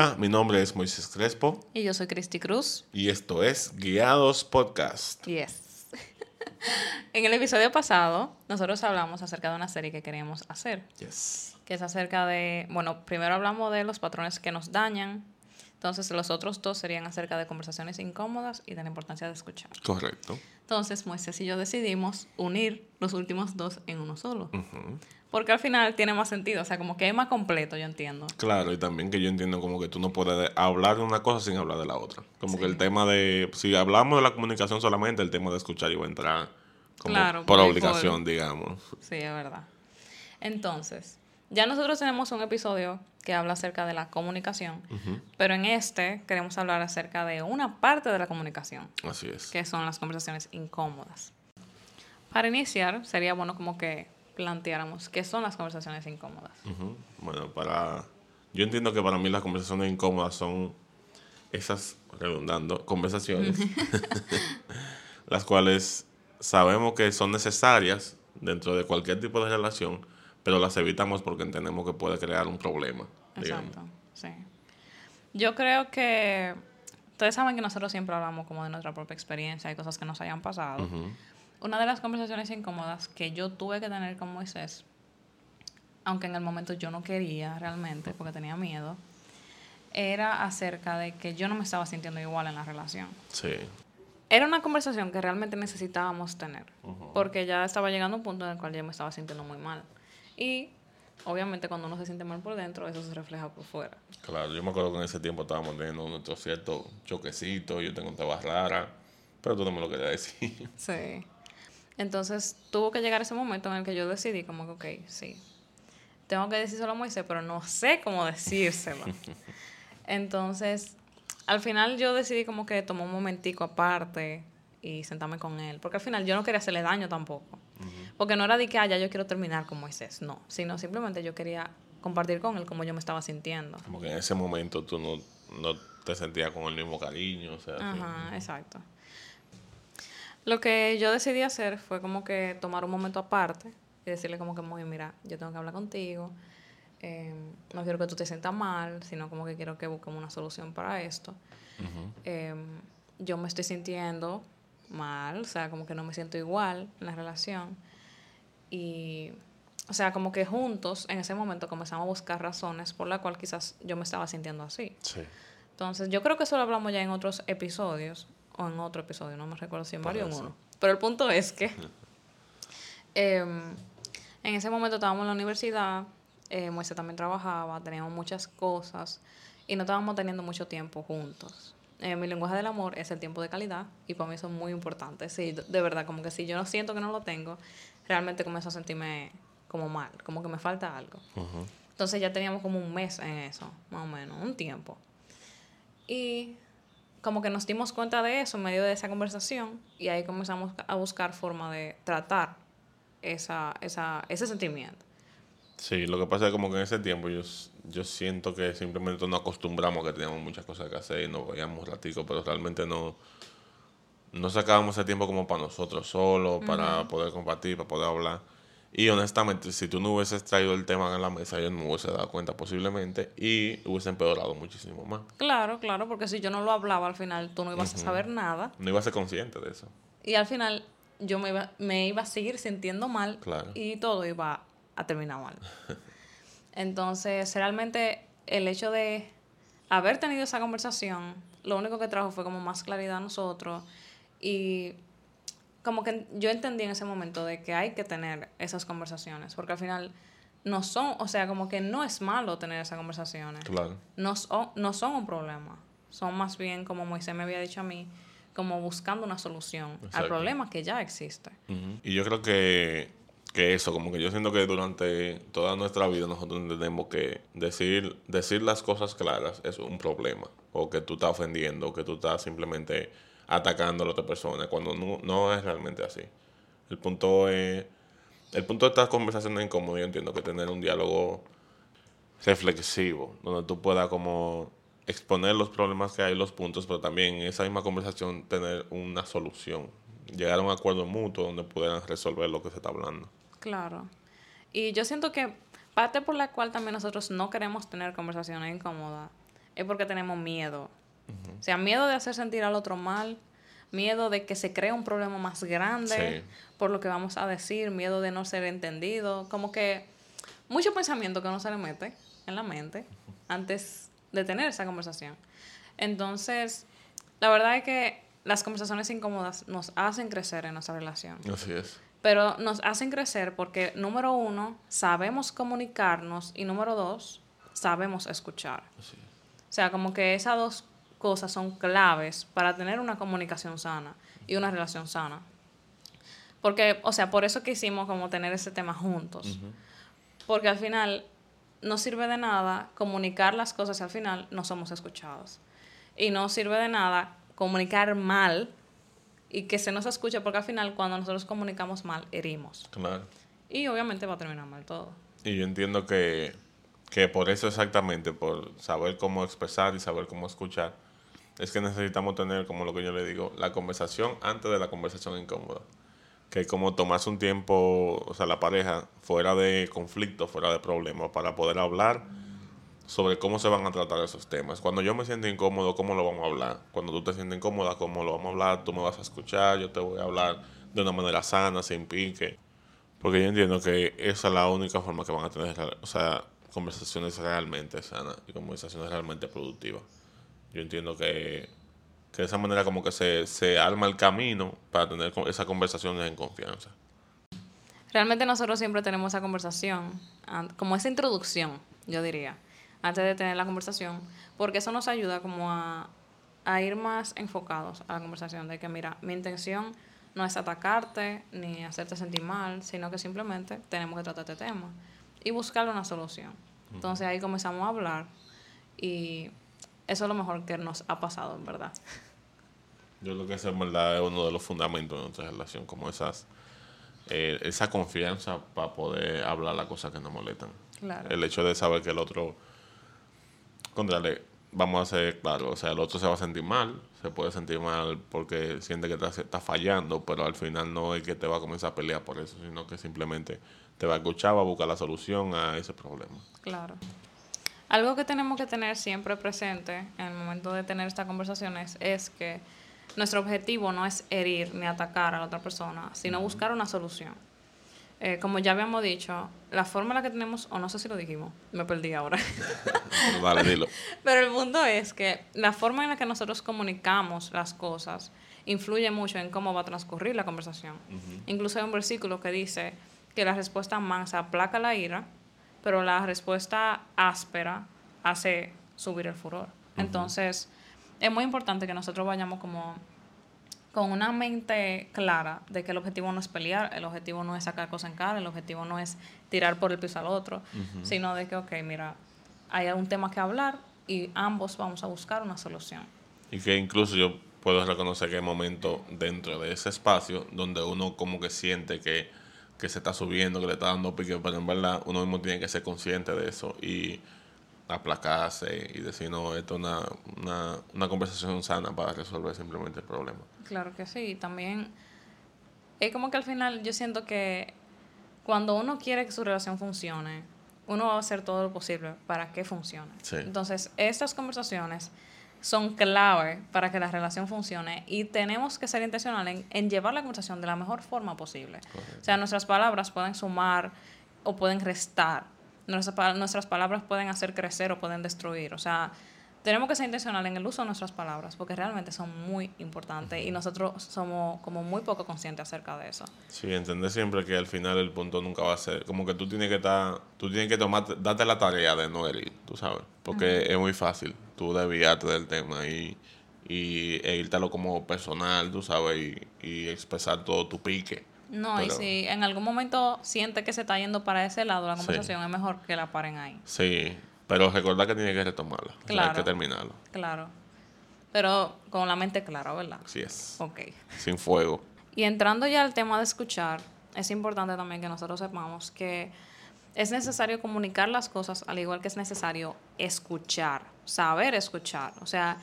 Hola, mi nombre es Moisés Crespo. Y yo soy Cristi Cruz. Y esto es Guiados Podcast. Yes. en el episodio pasado, nosotros hablamos acerca de una serie que queríamos hacer. Yes. Que es acerca de. Bueno, primero hablamos de los patrones que nos dañan. Entonces, los otros dos serían acerca de conversaciones incómodas y de la importancia de escuchar. Correcto. Entonces, Moisés y yo decidimos unir los últimos dos en uno solo. Porque al final tiene más sentido, o sea, como que es más completo, yo entiendo. Claro, y también que yo entiendo como que tú no puedes hablar de una cosa sin hablar de la otra. Como que el tema de, si hablamos de la comunicación solamente, el tema de escuchar iba a entrar como Claro, por por obligación, digamos. Sí, es verdad. Entonces, ya nosotros tenemos un episodio que habla acerca de la comunicación, pero en este queremos hablar acerca de una parte de la comunicación, Así es. que son las conversaciones incómodas. Para iniciar, sería bueno como que planteáramos qué son las conversaciones incómodas. Bueno, para... Yo entiendo que para mí las conversaciones incómodas son esas, redundando, conversaciones, las cuales sabemos que son necesarias dentro de cualquier tipo de relación, pero las evitamos porque entendemos que puede crear un problema. Digamos. Exacto, sí. Yo creo que ustedes saben que nosotros siempre hablamos como de nuestra propia experiencia y cosas que nos hayan pasado. Una de las conversaciones incómodas que yo tuve que tener con Moisés, aunque en el momento yo no quería realmente porque tenía miedo, era acerca de que yo no me estaba sintiendo igual en la relación. Sí. Era una conversación que realmente necesitábamos tener, porque ya estaba llegando a un punto en el cual yo me estaba sintiendo muy mal. Y obviamente cuando uno se siente mal por dentro, eso se refleja por fuera. Claro, yo me acuerdo que en ese tiempo estábamos teniendo nuestro cierto choquecito, yo tengo un tema rara, pero tú no me lo querías decir. Sí. Entonces tuvo que llegar ese momento en el que yo decidí como que, ok, sí, tengo que decírselo a Moisés, pero no sé cómo decírselo. Entonces, al final yo decidí como que tomar un momentico aparte y sentarme con él, porque al final yo no quería hacerle daño tampoco. Porque no era de que, ah, ya yo quiero terminar con Moisés, no, sino simplemente yo quería compartir con él cómo yo me estaba sintiendo. Como que en ese momento tú no, no te sentías con el mismo cariño, o sea. Ajá, exacto. Lo que yo decidí hacer fue como que tomar un momento aparte y decirle como que, muy, mira, yo tengo que hablar contigo, eh, no quiero que tú te sientas mal, sino como que quiero que busquemos una solución para esto. Eh, yo me estoy sintiendo mal, o sea, como que no me siento igual en la relación. Y, o sea, como que juntos en ese momento comenzamos a buscar razones por la cual quizás yo me estaba sintiendo así. Sí. Entonces, yo creo que eso lo hablamos ya en otros episodios, o en otro episodio, no me recuerdo si en varios o en uno. Pero el punto es que em, en ese momento estábamos en la universidad, eh, Moisés también trabajaba, teníamos muchas cosas y no estábamos teniendo mucho tiempo juntos. Eh, mi lenguaje del amor es el tiempo de calidad y para mí eso es muy importante. Sí, de verdad, como que si yo no siento que no lo tengo, realmente comienzo a sentirme como mal, como que me falta algo. Entonces ya teníamos como un mes en eso, más o menos, un tiempo. Y como que nos dimos cuenta de eso en medio de esa conversación y ahí comenzamos a buscar forma de tratar esa, esa, ese sentimiento. Sí, lo que pasa es como que en ese tiempo yo, yo siento que simplemente nos acostumbramos que teníamos muchas cosas que hacer y nos veíamos ratico, pero realmente no, no sacábamos ese tiempo como para nosotros solos, para poder compartir, para poder hablar. Y honestamente, si tú no hubieses traído el tema en la mesa, yo no me hubiese dado cuenta posiblemente y hubiese empeorado muchísimo más. Claro, claro, porque si yo no lo hablaba al final, tú no ibas a saber nada No iba a ser consciente de eso. y al final yo me iba, me iba a seguir sintiendo mal Claro. y todo iba a terminar mal. Entonces, realmente el hecho de haber tenido esa conversación, lo único que trajo fue como más claridad a nosotros y como que yo entendí en ese momento de que hay que tener esas conversaciones, porque al final no son, o sea, como que no es malo tener esas conversaciones Claro. no son, no son un problema. Son más bien, como Moisés me había dicho a mí, como buscando una solución al problema que ya existe. Y yo creo que, que eso, como que yo siento que durante toda nuestra vida nosotros entendemos que decir, decir las cosas claras es un problema. O que tú estás ofendiendo, o que tú estás simplemente atacando a la otra persona, cuando no, no es realmente así. El punto es, el punto de estas conversaciones incómodas, yo entiendo que tener un diálogo reflexivo, donde tú puedas como exponer los problemas que hay, los puntos, pero también en esa misma conversación tener una solución, llegar a un acuerdo mutuo donde puedan resolver lo que se está hablando. Claro. Y yo siento que parte por la cual también nosotros no queremos tener conversaciones incómodas es porque tenemos miedo. O sea, miedo de hacer sentir al otro mal, miedo de que se cree un problema más grande por lo que vamos a decir, miedo de no ser entendido, como que mucho pensamiento que uno se le mete en la mente antes de tener esa conversación. Entonces, la verdad es que las conversaciones incómodas nos hacen crecer en nuestra relación. Así es. Pero nos hacen crecer porque, número uno, sabemos comunicarnos y número dos, sabemos escuchar. O sea, como que esas dos cosas son claves para tener una comunicación sana y una relación sana. Porque, o sea, por eso quisimos como tener ese tema juntos. Porque al final no sirve de nada comunicar las cosas y al final no somos escuchados. Y no sirve de nada comunicar mal y que se nos escuche porque al final cuando nosotros comunicamos mal herimos. Claro. Y obviamente va a terminar mal todo. Y yo entiendo que, que por eso exactamente, por saber cómo expresar y saber cómo escuchar, es que necesitamos tener, como lo que yo le digo, la conversación antes de la conversación incómoda. Que como tomarse un tiempo, o sea, la pareja, fuera de conflicto, fuera de problemas, para poder hablar sobre cómo se van a tratar esos temas. Cuando yo me siento incómodo, ¿cómo lo vamos a hablar? Cuando tú te sientes incómoda, ¿cómo lo vamos a hablar? Tú me vas a escuchar, yo te voy a hablar de una manera sana, sin pique. Porque yo entiendo que esa es la única forma que van a tener, o sea, conversaciones realmente sanas y conversaciones realmente productivas. Yo entiendo que, de esa manera como que se, se arma el camino para tener esas conversaciones en confianza. Realmente nosotros siempre tenemos esa conversación, como esa introducción, yo diría, antes de tener la conversación, porque eso nos ayuda como a, a ir más enfocados a la conversación, de que mira, mi intención no es atacarte ni hacerte sentir mal, sino que simplemente tenemos que tratar este tema y buscarle una solución. Entonces ahí comenzamos a hablar y eso es lo mejor que nos ha pasado, en verdad. Yo lo que sé, en verdad, es uno de los fundamentos de nuestra relación, como esas, eh, esa confianza para poder hablar las cosas que nos molestan. Claro. El hecho de saber que el otro, contrale, vamos a ser claro, o sea, el otro se va a sentir mal, se puede sentir mal porque siente que está, está fallando, pero al final no es que te va a comenzar a pelear por eso, sino que simplemente te va a escuchar, va a buscar la solución a ese problema. Claro. Algo que tenemos que tener siempre presente en el momento de tener estas conversaciones es que nuestro objetivo no es herir ni atacar a la otra persona, sino buscar una solución. Eh, como ya habíamos dicho, la forma en la que tenemos, o no sé si lo dijimos, me perdí ahora. vale, dilo. Pero el punto es que la forma en la que nosotros comunicamos las cosas influye mucho en cómo va a transcurrir la conversación. Incluso hay un versículo que dice que la respuesta mansa aplaca la ira pero la respuesta áspera hace subir el furor. Entonces, es muy importante que nosotros vayamos como con una mente clara de que el objetivo no es pelear, el objetivo no es sacar cosas en cara, el objetivo no es tirar por el piso al otro, sino de que, ok, mira, hay algún tema que hablar y ambos vamos a buscar una solución. Y que incluso yo puedo reconocer que hay momentos dentro de ese espacio donde uno como que siente que que se está subiendo, que le está dando pique, pero en verdad uno mismo tiene que ser consciente de eso y aplacarse y decir, no, esto es una, una, conversación sana para resolver simplemente el problema. Claro que sí, también es como que al final yo siento que cuando uno quiere que su relación funcione, uno va a hacer todo lo posible para que funcione. Entonces, estas conversaciones son clave para que la relación funcione y tenemos que ser intencionales en, llevar la conversación de la mejor forma posible. O sea, nuestras palabras pueden sumar o pueden restar. Nuestras, nuestras palabras pueden hacer crecer o pueden destruir. O sea, tenemos que ser intencionales en el uso de nuestras palabras porque realmente son muy importantes y nosotros somos como muy poco conscientes acerca de eso. Sí, entender siempre que al final el punto nunca va a ser como que tú tienes que estar, tú tienes que tomar, darte la tarea de no herir, tú sabes, porque es muy fácil tú desviarte del tema y, y e irte como personal, tú sabes, y, expresar todo tu pique. No, y si en algún momento siente que se está yendo para ese lado la conversación, es mejor que la paren ahí. Sí, pero recordar que tiene que retomarla. Claro. hay que terminarlo. Claro. Pero con la mente clara, ¿verdad? Así es. Ok. Sin fuego. Y entrando ya al tema de escuchar, es importante también que nosotros sepamos que es necesario comunicar las cosas al igual que es necesario escuchar, saber escuchar. O sea,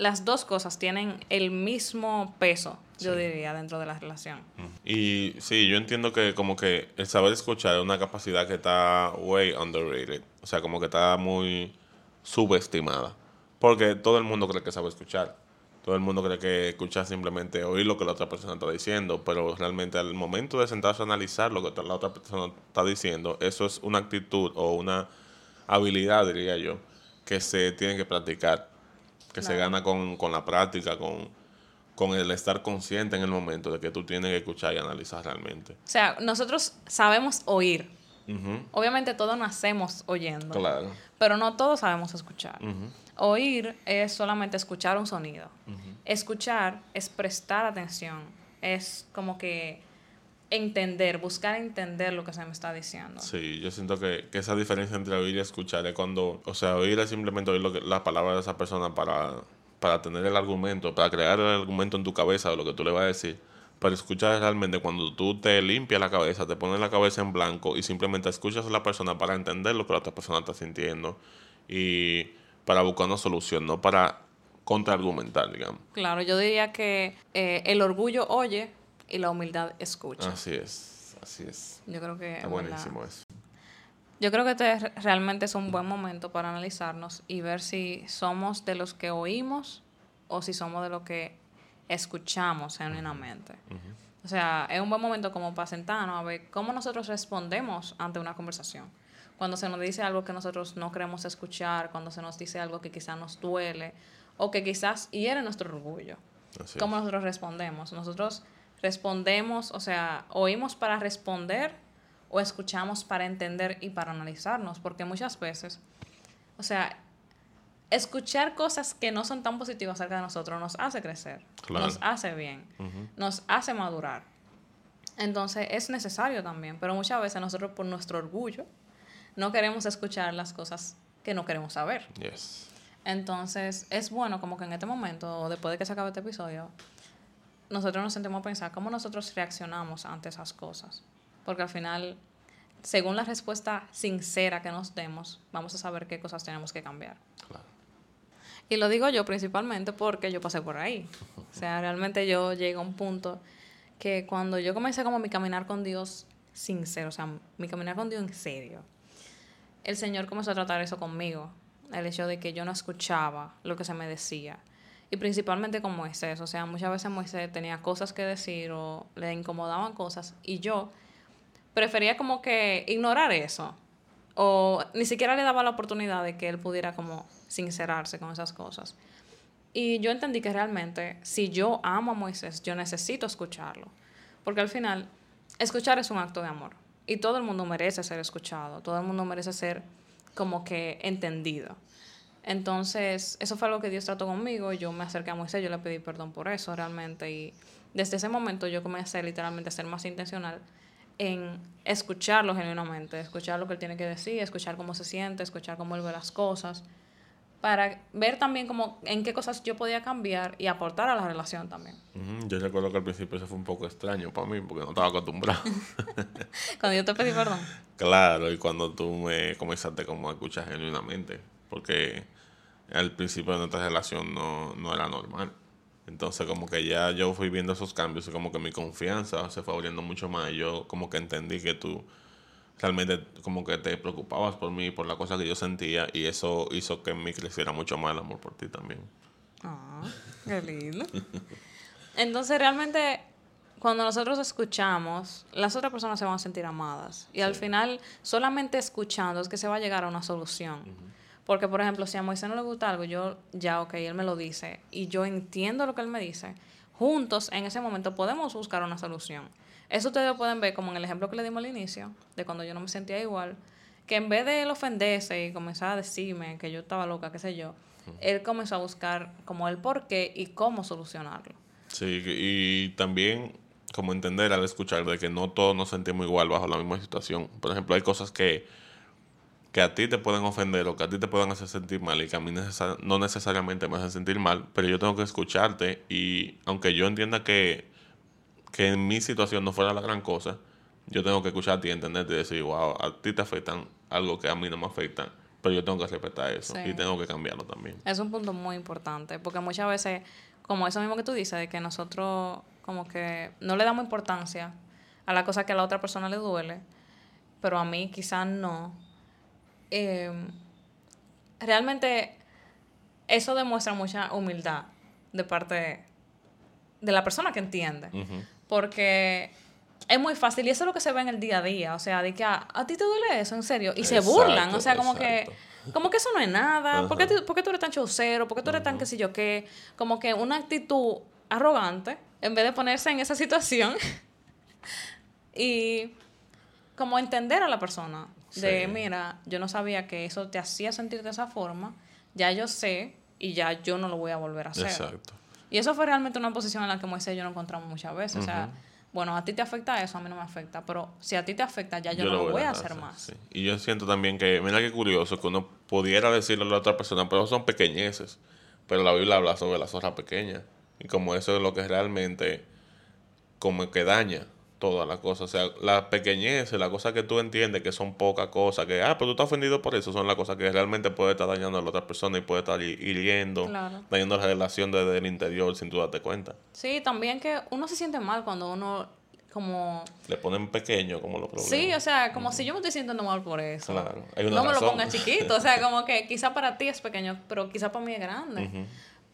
las dos cosas tienen el mismo peso, yo diría, dentro de la relación. Y sí, yo entiendo que como que el saber escuchar es una capacidad que está way underrated. O sea, como que está muy subestimada. Porque todo el mundo cree que sabe escuchar. Todo el mundo cree que escuchar simplemente oír lo que la otra persona está diciendo, pero realmente al momento de sentarse a analizar lo que la otra persona está diciendo, eso es una actitud o una habilidad, diría yo, que se tiene que practicar, que se gana con, con la práctica, con, con el estar consciente en el momento de que tú tienes que escuchar y analizar realmente. O sea, nosotros sabemos oír. Obviamente todos nacemos oyendo. Claro. Pero no todos sabemos escuchar. Oír es solamente escuchar un sonido. Escuchar es prestar atención. Es como que entender, buscar entender lo que se me está diciendo. Sí, yo siento que, que esa diferencia entre oír y escuchar es cuando, o sea, oír es simplemente oír lo que, las palabras de esa persona para, para tener el argumento, para crear el argumento en tu cabeza de lo que tú le vas a decir. Pero escuchar realmente cuando tú te limpias la cabeza, te pones la cabeza en blanco y simplemente escuchas a la persona para entender lo que la otra persona está sintiendo y para buscar una solución, no para contraargumentar, digamos. Claro, yo diría que eh, el orgullo oye y la humildad escucha. Así es, así es. Yo creo que... Está buenísimo eso. Yo creo que este realmente es un buen momento para analizarnos y ver si somos de los que oímos o si somos de los que escuchamos genuinamente. O sea, es un buen momento como para sentarnos a ver cómo nosotros respondemos ante una conversación. Cuando se nos dice algo que nosotros no queremos escuchar, cuando se nos dice algo que quizás nos duele o que quizás hiere nuestro orgullo. ¿Cómo nosotros respondemos? Nosotros respondemos, o sea, oímos para responder o escuchamos para entender y para analizarnos, porque muchas veces, o sea, escuchar cosas que no son tan positivas acerca de nosotros nos hace crecer, nos hace bien, nos hace madurar. Entonces es necesario también, pero muchas veces nosotros por nuestro orgullo no queremos escuchar las cosas que no queremos saber. Entonces es bueno como que en este momento, después de que se acabe este episodio, nosotros nos sentimos a pensar cómo nosotros reaccionamos ante esas cosas. Porque al final, según la respuesta sincera que nos demos, vamos a saber qué cosas tenemos que cambiar. Y lo digo yo principalmente porque yo pasé por ahí. O sea, realmente yo llegué a un punto que cuando yo comencé como mi caminar con Dios sincero, o sea, mi caminar con Dios en serio, el Señor comenzó a tratar eso conmigo. El hecho de que yo no escuchaba lo que se me decía y principalmente con Moisés. O sea, muchas veces Moisés tenía cosas que decir o le incomodaban cosas y yo prefería como que ignorar eso. O ni siquiera le daba la oportunidad de que él pudiera como sincerarse con esas cosas. Y yo entendí que realmente si yo amo a Moisés, yo necesito escucharlo. Porque al final, escuchar es un acto de amor. Y todo el mundo merece ser escuchado. Todo el mundo merece ser como que entendido. Entonces, eso fue algo que Dios trató conmigo. Yo me acerqué a Moisés, yo le pedí perdón por eso realmente. Y desde ese momento yo comencé literalmente a ser más intencional en escucharlo genuinamente, escuchar lo que él tiene que decir, escuchar cómo se siente, escuchar cómo él ve las cosas, para ver también cómo, en qué cosas yo podía cambiar y aportar a la relación también. Yo recuerdo que al principio eso fue un poco extraño para mí, porque no estaba acostumbrado. cuando yo te pedí perdón. Claro, y cuando tú me comenzaste como a escuchar genuinamente porque al principio de nuestra relación no, no era normal. Entonces como que ya yo fui viendo esos cambios y como que mi confianza se fue abriendo mucho más. Yo como que entendí que tú realmente como que te preocupabas por mí, por la cosa que yo sentía y eso hizo que en mí creciera mucho más el amor por ti también. Ah, qué lindo. Entonces realmente cuando nosotros escuchamos, las otras personas se van a sentir amadas y al final solamente escuchando es que se va a llegar a una solución. Porque, por ejemplo, si a Moisés no le gusta algo, yo ya, ok, él me lo dice y yo entiendo lo que él me dice, juntos en ese momento podemos buscar una solución. Eso ustedes lo pueden ver como en el ejemplo que le dimos al inicio, de cuando yo no me sentía igual, que en vez de él ofenderse y comenzar a decirme que yo estaba loca, qué sé yo, él comenzó a buscar como el por qué y cómo solucionarlo. Sí, y también como entender al escuchar de que no todos nos sentimos igual bajo la misma situación. Por ejemplo, hay cosas que que a ti te pueden ofender o que a ti te puedan hacer sentir mal y que a mí no necesariamente me hacen sentir mal, pero yo tengo que escucharte y aunque yo entienda que, que en mi situación no fuera la gran cosa, yo tengo que escucharte y entenderte y decir, wow, a ti te afectan algo que a mí no me afecta, pero yo tengo que respetar eso y tengo que cambiarlo también. Es un punto muy importante, porque muchas veces, como eso mismo que tú dices, de que nosotros como que no le damos importancia a la cosa que a la otra persona le duele, pero a mí quizás no Em, realmente eso demuestra mucha humildad de parte de la persona que entiende. Porque es muy fácil y eso es lo que se ve en el día a día. O sea, de que "Ah, a, ti te duele eso, en serio. Y se burlan. O sea, como que, como que eso no es nada. ¿Por qué, Ajá. tú- por qué tú eres tan chaucero? ¿Por qué tú eres tan qué sé yo qué? Como que una actitud arrogante en vez de ponerse en esa situación y como entender a la persona. De, Sí. mira, yo no sabía que eso te hacía sentir de esa forma. Ya yo sé y ya yo no lo voy a volver a hacer. Exacto. Y eso fue realmente una posición en la que Moisés y yo nos encontramos muchas veces. O sea, bueno, a ti te afecta eso, a mí no me afecta. Pero si a ti te afecta, ya yo, no lo voy a hacer más. sí. Y yo siento también que, mira qué curioso, que uno pudiera decirle a la otra persona, pero son pequeñeces. Pero la Biblia habla sobre la zorra pequeña. Y como eso es lo que realmente, como que daña toda la cosa. O sea, las pequeñeces, las cosas que tú entiendes que son pocas cosas, que, ah, pero tú estás ofendido por eso, son las cosas que realmente puede estar dañando a la otra persona y puede estar hi- hiriendo, Claro. dañando la relación desde el interior sin tú darte cuenta. Sí, también que uno se siente mal cuando uno como... Le ponen pequeño como los problemas. Sí, o sea, como si yo me estoy sintiendo mal por eso. Claro, hay una no me lo pongas chiquito. O sea, como que quizá para ti es pequeño, pero quizá para mí es grande.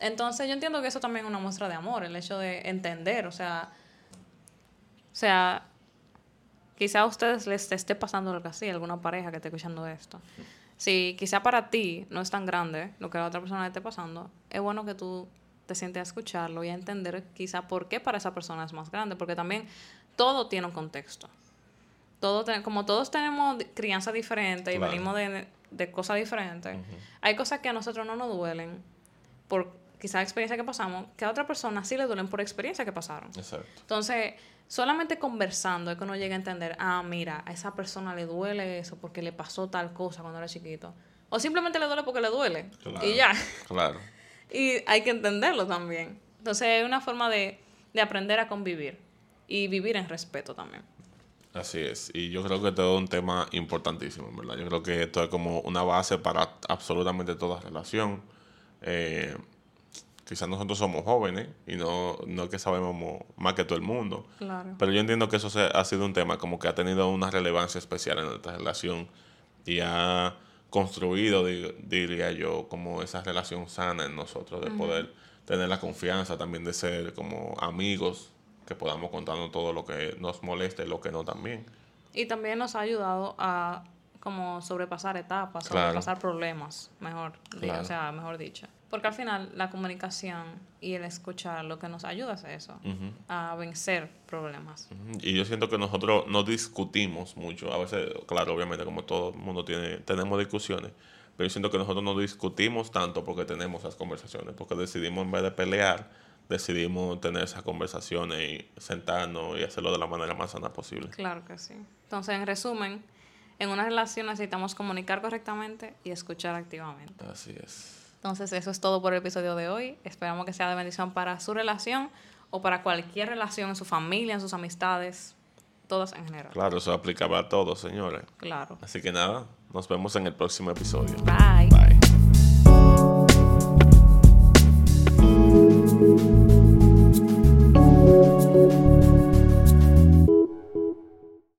Entonces yo entiendo que eso también es una muestra de amor, el hecho de entender, o sea, sea, quizá a ustedes les esté pasando algo así, alguna pareja que esté escuchando esto. Si quizá para ti no es tan grande lo que a la otra persona le esté pasando, es bueno que tú te sientes a escucharlo y a entender quizá por qué para esa persona es más grande, porque también todo tiene un contexto. Todo como todos tenemos crianza diferente y Claro. venimos de, de cosas diferentes, hay cosas que a nosotros no nos duelen por quizás experiencia que pasamos, que a otra persona sí le duelen por experiencia que pasaron. Exacto. Entonces, solamente conversando es que uno llega a entender, ah, mira, a esa persona le duele eso porque le pasó tal cosa cuando era chiquito. O simplemente le duele porque le duele. Claro. Y ya. Claro. Y hay que entenderlo también. Entonces, es una forma de, de aprender a convivir y vivir en respeto también. Así es, y yo creo que todo es un tema importantísimo, en ¿verdad? Yo creo que esto es como una base para absolutamente toda relación. Eh, quizás nosotros somos jóvenes y no, no es que sabemos mo- más que todo el mundo, Claro. pero yo entiendo que eso se- ha sido un tema como que ha tenido una relevancia especial en nuestra relación y ha construido, di- diría yo, como esa relación sana en nosotros, de poder tener la confianza también de ser como amigos, que podamos contarnos todo lo que nos molesta y lo que no también. Y también nos ha ayudado a como sobrepasar etapas, Claro. sobrepasar problemas, mejor, Claro. o sea, mejor dicho. Porque al final la comunicación y el escuchar lo que nos ayuda es eso, a vencer problemas. Y yo siento que nosotros no discutimos mucho. A veces, claro, obviamente, como todo el mundo tiene, tenemos discusiones, pero yo siento que nosotros no discutimos tanto porque tenemos esas conversaciones, porque decidimos en vez de pelear, decidimos tener esas conversaciones y sentarnos y hacerlo de la manera más sana posible. Claro que sí. Entonces, en resumen, en una relación necesitamos comunicar correctamente y escuchar activamente. Así es. Entonces, eso es todo por el episodio de hoy. Esperamos que sea de bendición para su relación o para cualquier relación en su familia, en sus amistades, todas en general. Claro, eso aplicaba a todos, señores. Claro. Así que nada, nos vemos en el próximo episodio. Bye. Bye.